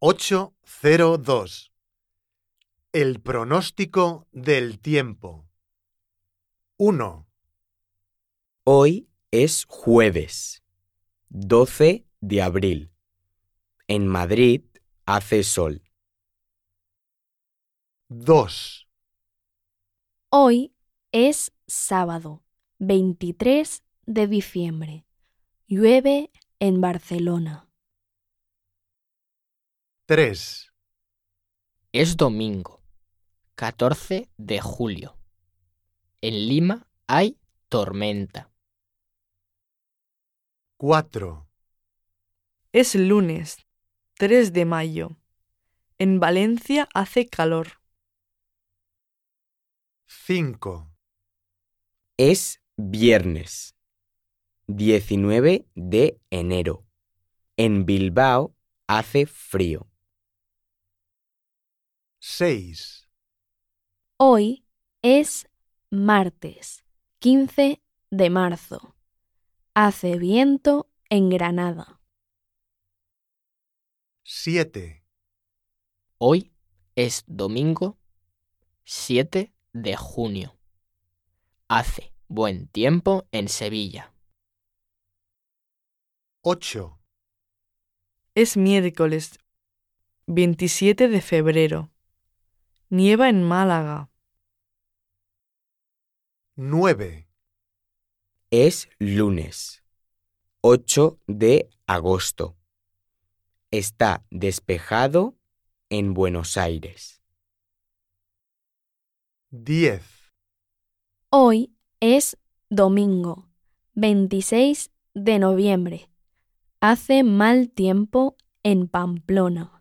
802. El pronóstico del tiempo. 1, Hoy es jueves, 12 de abril. En Madrid hace sol. 2, Hoy es sábado, 23 de diciembre. Llueve en Barcelona. 3, Es domingo, 14 de julio. En Lima hay tormenta. 4, Es lunes, 3 de mayo. En Valencia hace calor. 5, Es viernes, 19 de enero. En Bilbao hace frío. 6, Hoy es martes, 15 de marzo. Hace viento en Granada. 7, Hoy es domingo, 7 de junio. Hace buen tiempo en Sevilla. 8, Es miércoles, 27 de febrero. Nieva en Málaga. 9, Es lunes, 8 de agosto. Está despejado en Buenos Aires. 10, Hoy es domingo, 26 de noviembre. Hace mal tiempo en Pamplona.